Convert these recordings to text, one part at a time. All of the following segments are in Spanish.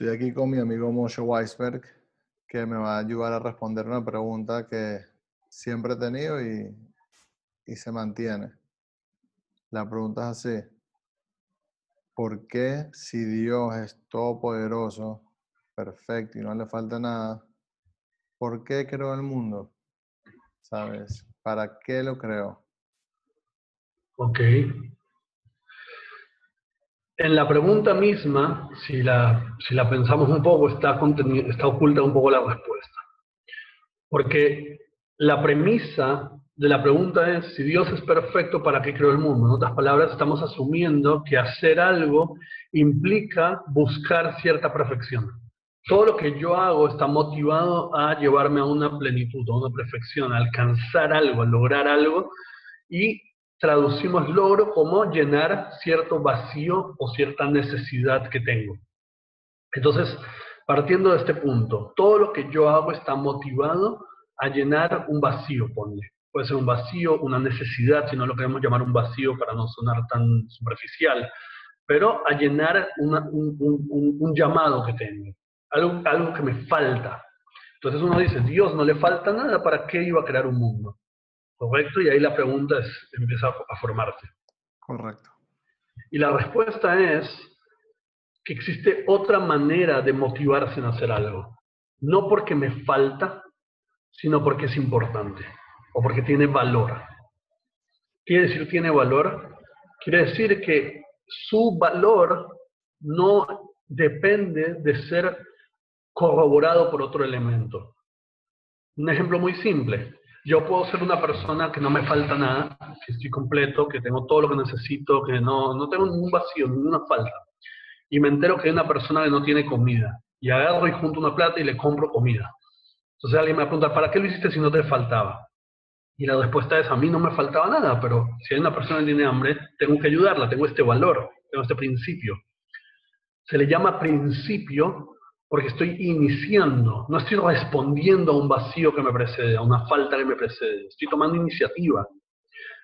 Estoy aquí con mi amigo Moshe Weisberg, que me va a ayudar a responder una pregunta que siempre he tenido y, y se mantiene. La pregunta es así. ¿Por qué si Dios es todopoderoso, perfecto y no le falta nada, ¿por qué creó el mundo? ¿Sabes? ¿Para qué lo creó? Ok. En la pregunta misma, si la, pensamos un poco, está, está oculta un poco la respuesta. Porque la premisa de la pregunta es, si Dios es perfecto, ¿para qué creó el mundo? En otras palabras, estamos asumiendo que hacer algo implica buscar cierta perfección. Todo lo que yo hago está motivado a llevarme a una plenitud, a una perfección, a alcanzar algo, a lograr algo, y traducimos logro como llenar cierto vacío o cierta necesidad que tengo. Entonces, partiendo de este punto, todo lo que yo hago está motivado a llenar un vacío, ponle. Puede ser un vacío, una necesidad, si no lo queremos llamar un vacío para no sonar tan superficial, pero a llenar un, llamado que tengo, algo, algo que me falta. Entonces uno dice, Dios no le falta nada, ¿para qué iba a crear un mundo? ¿Correcto? Y ahí la pregunta es, empieza a formarse. Correcto. Y la respuesta es que existe otra manera de motivarse en hacer algo. No porque me falta, sino porque es importante o porque tiene valor. ¿Quiere decir tiene valor? Quiere decir que su valor no depende de ser corroborado por otro elemento. Un ejemplo muy simple. Yo puedo ser una persona que no me falta nada, que estoy completo, que tengo todo lo que necesito, que no, no tengo ningún vacío, ninguna falta. Y me entero que hay una persona que no tiene comida. Y agarro y junto una plata y le compro comida. Entonces alguien me pregunta, ¿para qué lo hiciste si no te faltaba? Y la respuesta es, a mí no me faltaba nada, pero si hay una persona que tiene hambre, tengo que ayudarla, tengo este valor, tengo este principio. Se le llama principio porque estoy iniciando, no estoy respondiendo a un vacío que me precede, a una falta que me precede, estoy tomando iniciativa.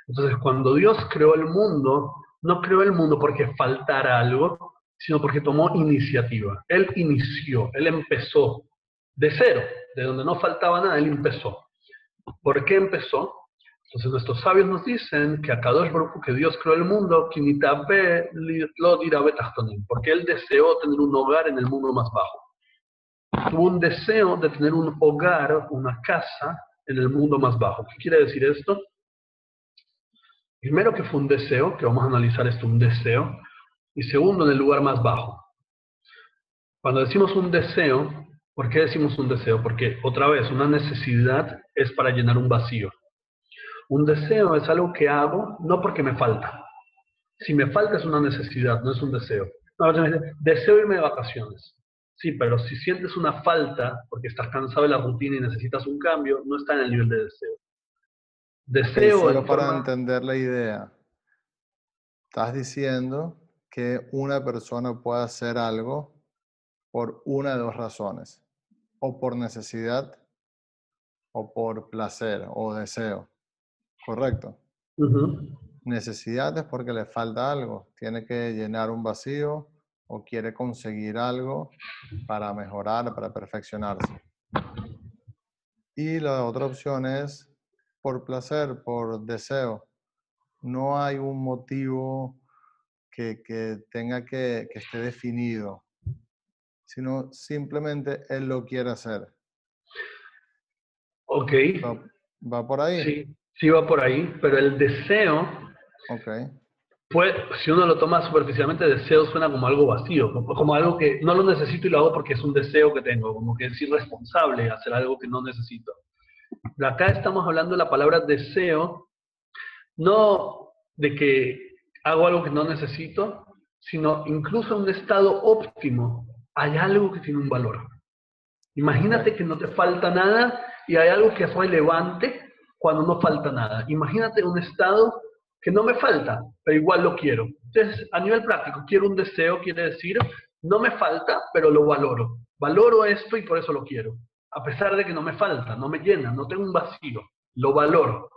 Entonces, cuando Dios creó el mundo, no creó el mundo porque faltara algo, sino porque tomó iniciativa. Él inició, él empezó de cero, de donde no faltaba nada, él empezó. ¿Por qué empezó? Entonces nuestros sabios nos dicen que a Kadosh Baruch que Dios creó el mundo, porque él deseó tener un hogar en el mundo más bajo tuvo un deseo de tener un hogar, una casa en el mundo más bajo. ¿Qué quiere decir esto? Primero que fue un deseo, que vamos a analizar esto, un deseo, y segundo en el lugar más bajo. Cuando decimos un deseo, ¿por qué decimos un deseo? Porque otra vez, una necesidad es para llenar un vacío. Un deseo es algo que hago no porque me falta. Si me falta es una necesidad, no es un deseo. Deseo irme de vacaciones. Sí, pero si sientes una falta porque estás cansado de la rutina y necesitas un cambio, no está en el nivel de deseo. Deseo. Solo para entender la idea, estás diciendo que una persona puede hacer algo por una de dos razones, o por necesidad, o por placer o deseo. ¿Correcto? Necesidad es porque le falta algo, tiene que llenar un vacío o quiere conseguir algo para mejorar, para perfeccionarse. Y la otra opción es por placer, por deseo. No hay un motivo que, tenga que, que esté definido, sino simplemente él lo quiere hacer. Ok. ¿Va, por ahí? Sí, sí va por ahí, pero el deseo okay pues, si uno lo toma superficialmente, deseo suena como algo vacío, como, algo que no lo necesito y lo hago porque es un deseo que tengo, como que es irresponsable hacer algo que no necesito. Acá estamos hablando de la palabra deseo, no de que hago algo que no necesito, sino incluso en un estado óptimo hay algo que tiene un valor. Imagínate que no te falta nada y hay algo que es relevante cuando no falta nada. Imagínate un estado que no me falta, pero igual lo quiero. Entonces, a nivel práctico, quiero un deseo, quiere decir, no me falta, pero lo valoro. Valoro esto y por eso lo quiero. A pesar de que no me falta, no me llena, no tengo un vacío, lo valoro.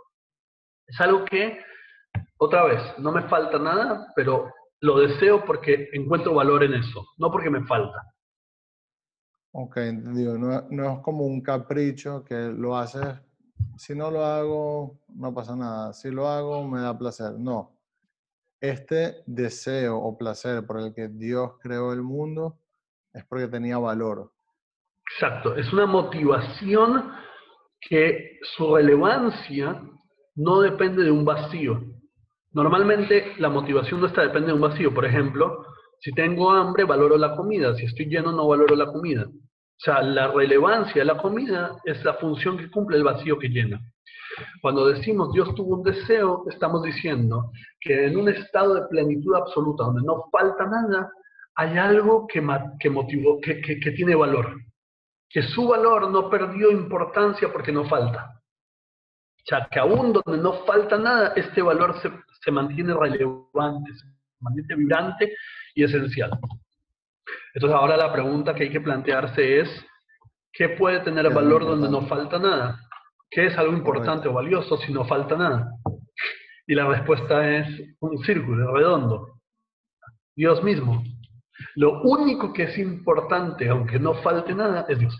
Es algo que, otra vez, no me falta nada, pero lo deseo porque encuentro valor en eso, no porque me falta. Ok, digo, no, no, es como un capricho que lo haces, si no lo hago, no pasa nada, si lo hago, me da placer. No, este deseo o placer por el que Dios creó el mundo es porque tenía valor. Exacto, es una motivación que su relevancia no depende de un vacío. Normalmente la motivación nuestra depende de un vacío. Por ejemplo, si tengo hambre, valoro la comida. Si estoy lleno, no valoro la comida. O sea, la relevancia de la comida es la función que cumple el vacío que llena. Cuando decimos Dios tuvo un deseo, estamos diciendo que en un estado de plenitud absoluta, donde no falta nada, hay algo que, que que, tiene valor. Que su valor no perdió importancia porque no falta. O sea, que aún donde no falta nada, este valor se, se mantiene relevante, se mantiene vibrante y esencial. Entonces ahora la pregunta que hay que plantearse es, ¿qué puede tener valor donde no falta nada? ¿Qué es algo importante o valioso si no falta nada? Y la respuesta es un círculo redondo. Dios mismo. Lo único que es importante, aunque no falte nada, es Dios.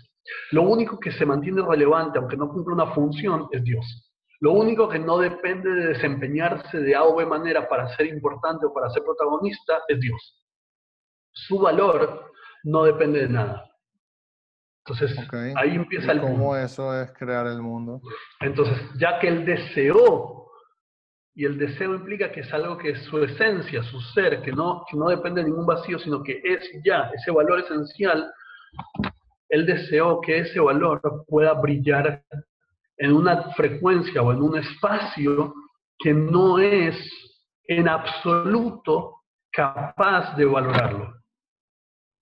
Lo único que se mantiene relevante, aunque no cumple una función, es Dios. Lo único que no depende de desempeñarse de A o B manera para ser importante o para ser protagonista es Dios. Su valor no depende de nada. Entonces, ahí empieza el ¿Cómo eso es crear el mundo? Entonces, ya que él deseó, y el deseo implica que es algo que es su esencia, su ser, que no, que no depende de ningún vacío, sino que es ya ese valor esencial, él deseó que ese valor pueda brillar en una frecuencia o en un espacio que no es en absoluto capaz de valorarlo.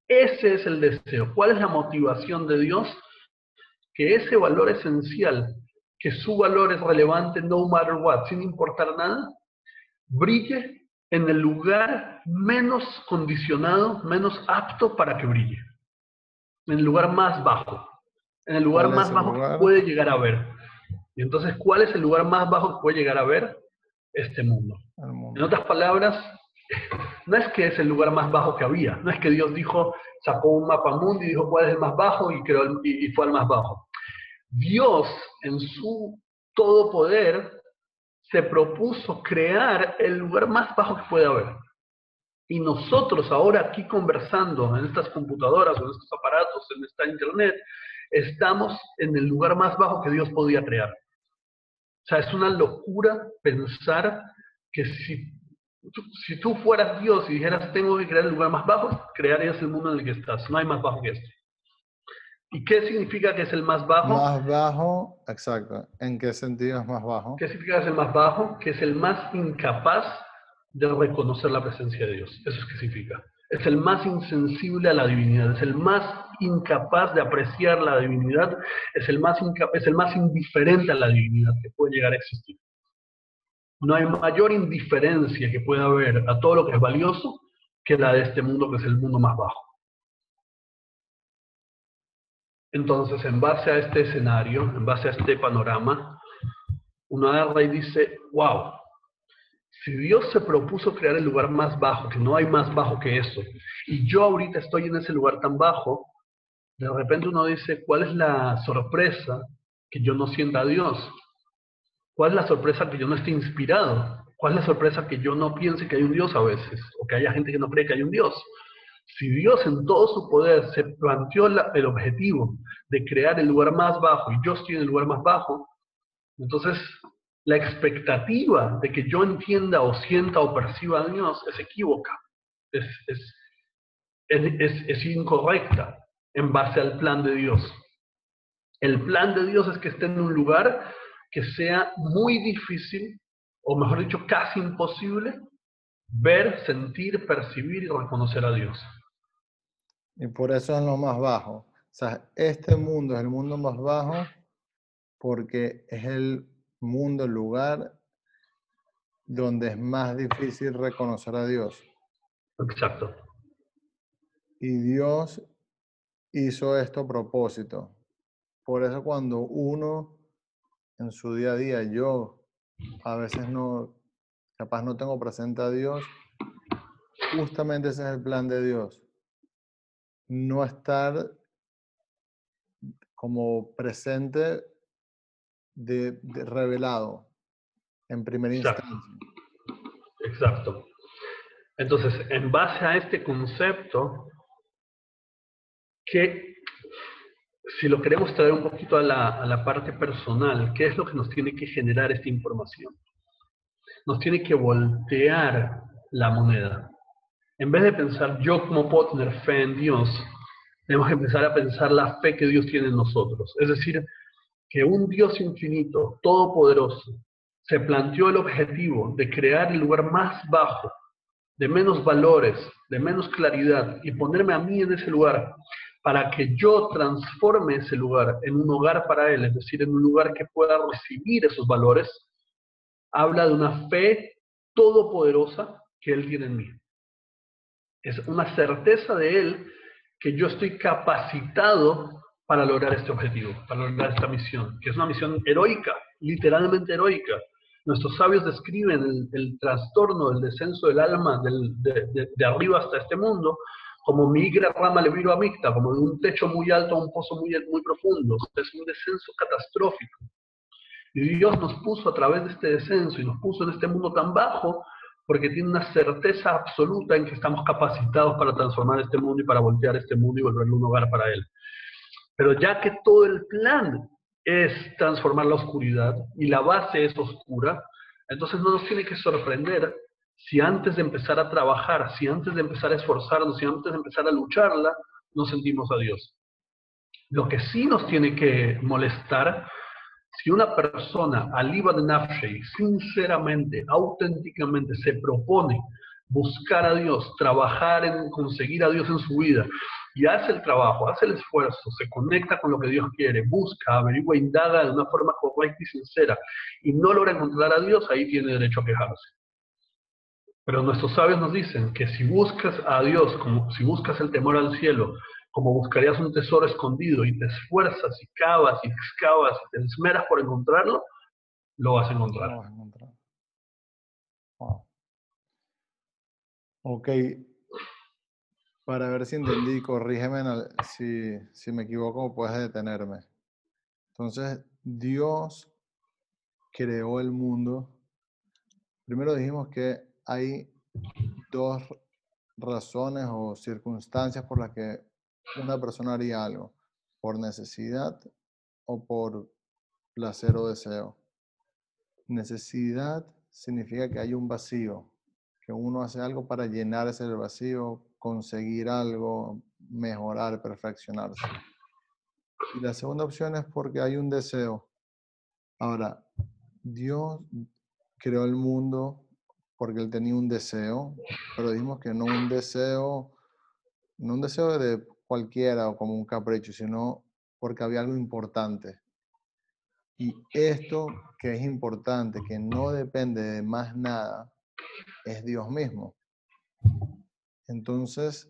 Ese es el deseo. ¿Cuál es la motivación de Dios? Que ese valor esencial, que su valor es relevante no matter what, sin importar nada, brille en el lugar menos condicionado, menos apto para que brille. En el lugar más bajo. En el lugar más bajo que puede llegar a ver. Y entonces, ¿cuál es el lugar más bajo que puede llegar a ver? Este mundo. En otras palabras, no es que es el lugar más bajo que había, no es que Dios dijo, sacó un mapa mundo y dijo cuál es el más bajo y, creó y, fue el más bajo. Dios, en su todo poder, se propuso crear el lugar más bajo que puede haber. Y nosotros ahora aquí conversando en estas computadoras en estos aparatos, en esta internet, estamos en el lugar más bajo que Dios podía crear. O sea, es una locura pensar que si, si tú fueras Dios y dijeras, tengo que crear el lugar más bajo, crearías el mundo en el que estás. No hay más bajo que este. ¿Y qué significa que es el más bajo? Más bajo, exacto. ¿En qué sentido es más bajo? ¿Qué significa que es el más bajo? Que es el más incapaz de reconocer la presencia de Dios. Eso es qué significa. Es el más insensible a la divinidad, es el más incapaz de apreciar la divinidad, es el más, es el más indiferente a la divinidad que puede llegar a existir. No hay mayor indiferencia que pueda haber a todo lo que es valioso que la de este mundo, que es el mundo más bajo. Entonces, en base a este escenario, en base a este panorama, uno agarra y dice, wow, si Dios se propuso crear el lugar más bajo, que no hay más bajo que eso, y yo ahorita estoy en ese lugar tan bajo, de repente uno dice, ¿cuál es la sorpresa que yo no sienta a Dios? ¿Cuál es la sorpresa que yo no esté inspirado? ¿Cuál es la sorpresa que yo no piense que hay un Dios a veces? O que haya gente que no cree que hay un Dios. Si Dios en todo su poder se planteó el objetivo de crear el lugar más bajo y yo estoy en el lugar más bajo, entonces la expectativa de que yo entienda o sienta o perciba a Dios es equívoca, es, incorrecta en base al plan de Dios. El plan de Dios es que esté en un lugar que sea muy difícil, o mejor dicho, casi imposible, ver, sentir, percibir y reconocer a Dios. Y por eso es lo más bajo. O sea, este mundo es el mundo más bajo porque es el mundo, el lugar donde es más difícil reconocer a Dios. Exacto. Y Dios hizo esto a propósito. Por eso cuando uno en su día a día, yo a veces no, capaz no tengo presente a Dios, justamente ese es el plan de Dios. No estar como presente de, revelado en primera instancia. Exacto. Entonces, en base a este concepto, que si lo queremos traer un poquito a la, parte personal, ¿qué es lo que nos tiene que generar esta información? Nos tiene que voltear la moneda. En vez de pensar yo cómo puedo tener fe en Dios, tenemos que empezar a pensar la fe que Dios tiene en nosotros. Es decir, que un Dios infinito, todopoderoso, se planteó el objetivo de crear el lugar más bajo, de menos valores, de menos claridad, y ponerme a mí en ese lugar para que yo transforme ese lugar en un hogar para Él, es decir, en un lugar que pueda recibir esos valores, habla de una fe todopoderosa que Él tiene en mí. Es una certeza de Él que yo estoy capacitado para lograr este objetivo, para lograr esta misión, que es una misión heroica, literalmente heroica. Nuestros sabios describen el, trastorno, el descenso del alma de, arriba hasta este mundo como migra rama leviro amicta, como de un techo muy alto a un pozo muy, muy profundo. Es un descenso catastrófico. Y Dios nos puso a través de este descenso y nos puso en este mundo tan bajo porque tiene una certeza absoluta en que estamos capacitados para transformar este mundo y para voltear este mundo y volverlo un hogar para Él. Pero ya que todo el plan es transformar la oscuridad y la base es oscura, entonces no nos tiene que sorprender si antes de empezar a trabajar, si antes de empezar a esforzarnos, si antes de empezar a lucharla, no sentimos a Dios. Lo que sí nos tiene que molestar, si una persona, aliva de nafshei, sinceramente, auténticamente se propone buscar a Dios, trabajar en conseguir a Dios en su vida, y hace el trabajo, hace el esfuerzo, se conecta con lo que Dios quiere, busca, averigua, indaga de una forma correcta y sincera, y no logra encontrar a Dios, ahí tiene derecho a quejarse. Pero nuestros sabios nos dicen que si buscas a Dios, como si buscas el temor al cielo, como buscarías un tesoro escondido y te esfuerzas y cavas y excavas y te esmeras por encontrarlo, lo vas a encontrar. Lo vas a encontrar. Ok, para ver si entendí, corrígeme si, si me equivoco, puedes detenerme. Entonces, Dios creó el mundo. Primero dijimos que hay dos razones o circunstancias por las que una persona haría algo, por necesidad o por placer o deseo. Necesidad significa que hay un vacío, que uno hace algo para llenar ese vacío, conseguir algo, mejorar, perfeccionarse. Y la segunda opción es porque hay un deseo. Ahora, Dios creó el mundo porque Él tenía un deseo, pero dijimos que no un deseo, no un deseo de cualquiera o como un capricho, sino porque había algo importante. Y esto que es importante, que no depende de más nada, es Dios mismo. Entonces,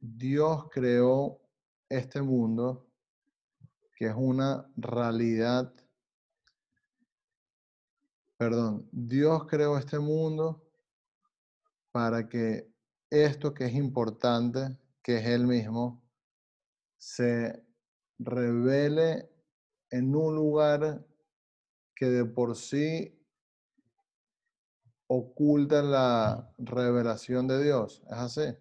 Dios creó este mundo que es una realidad. Perdón, Dios creó este mundo para que esto que es importante, que es Él mismo, se revele en un lugar que de por sí oculta la revelación de Dios. ¿Es así?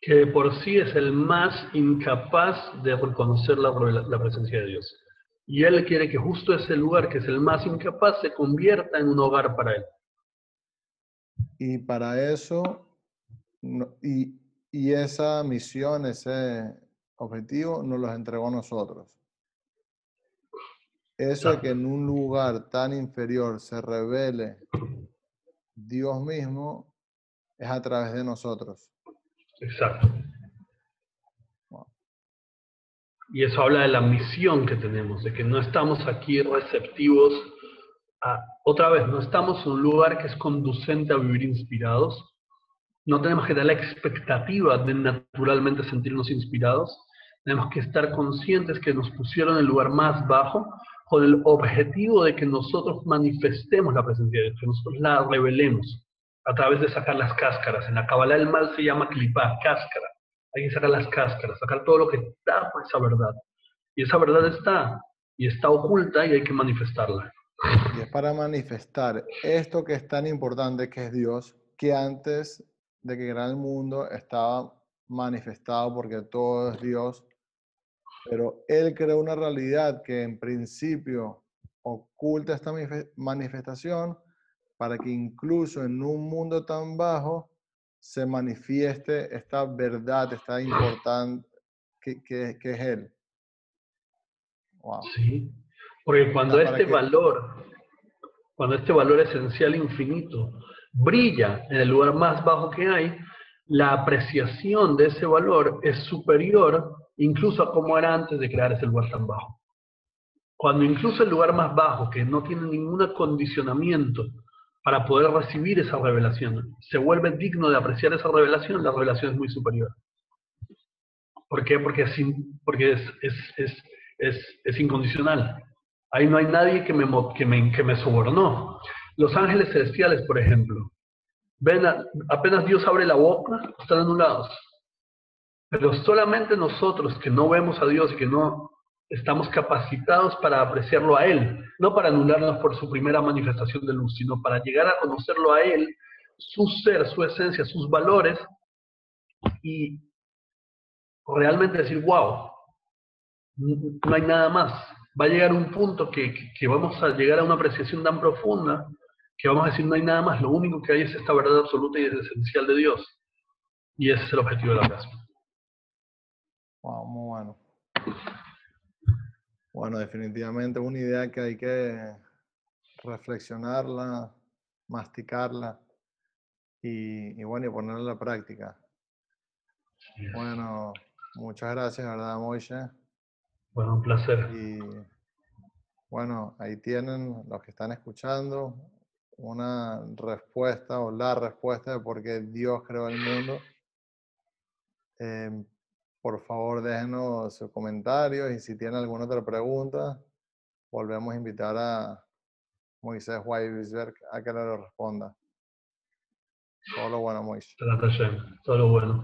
Que por sí es el más incapaz de reconocer la, la presencia de Dios. Y Él quiere que justo ese lugar, que es el más incapaz, se convierta en un hogar para Él. Y para eso, y, y esa misión, ese objetivo, nos los entregó a nosotros. Eso de que en un lugar tan inferior se revele Dios mismo es a través de nosotros. Exacto. Y eso habla de la misión que tenemos, de que no estamos aquí receptivos otra vez, no estamos en un lugar que es conducente a vivir inspirados. No tenemos que dar la expectativa de naturalmente sentirnos inspirados. Tenemos que estar conscientes que nos pusieron en el lugar más bajo con el objetivo de que nosotros manifestemos la presencia de Dios, que nosotros la revelemos a través de sacar las cáscaras. En la Kabbalah el mal se llama clipá, cáscara. Hay que sacar las cáscaras, sacar todo lo que tapa esa verdad. Y esa verdad está, y está oculta y hay que manifestarla. Y es para manifestar esto que es tan importante que es Dios, que antes de que era el mundo estaba manifestado porque todo es Dios, pero Él creó una realidad que en principio oculta esta manifestación para que incluso en un mundo tan bajo se manifieste esta verdad, esta importante que, que, es Él. Sí, porque cuando este valor, cuando este valor esencial infinito brilla en el lugar más bajo que hay, la apreciación de ese valor es superior incluso a como era antes de crear ese lugar tan bajo. Cuando incluso el lugar más bajo, que no tiene ningún acondicionamiento para poder recibir esa revelación, se vuelve digno de apreciar esa revelación, la revelación es muy superior. ¿Por qué? Porque, es, incondicional. Ahí no hay nadie que me, que sobornó. Los ángeles celestiales, por ejemplo, ven, apenas Dios abre la boca, están anulados. Pero solamente nosotros que no vemos a Dios y que no estamos capacitados para apreciarlo a Él, no para anularnos por su primera manifestación de luz, sino para llegar a conocerlo a Él, su ser, su esencia, sus valores, y realmente decir, wow, no hay nada más. Va a llegar un punto que, que, vamos a llegar a una apreciación tan profunda que vamos a decir, no hay nada más, lo único que hay es esta verdad absoluta y esencial de Dios. Y ese es el objetivo de la clase. Wow, muy bueno. Bueno, definitivamente una idea que hay que reflexionarla, masticarla y, bueno, y ponerla en la práctica. Bueno, muchas gracias, ¿verdad, Moishe? Bueno, un placer. Y bueno, ahí tienen los que están escuchando una respuesta o la respuesta de por qué Dios creó el mundo. Em, por favor, déjenos sus comentarios y si tienen alguna otra pregunta, volvemos a invitar a Moisés Weisberg a que le responda. Todo lo bueno, Moisés. Todo lo bueno.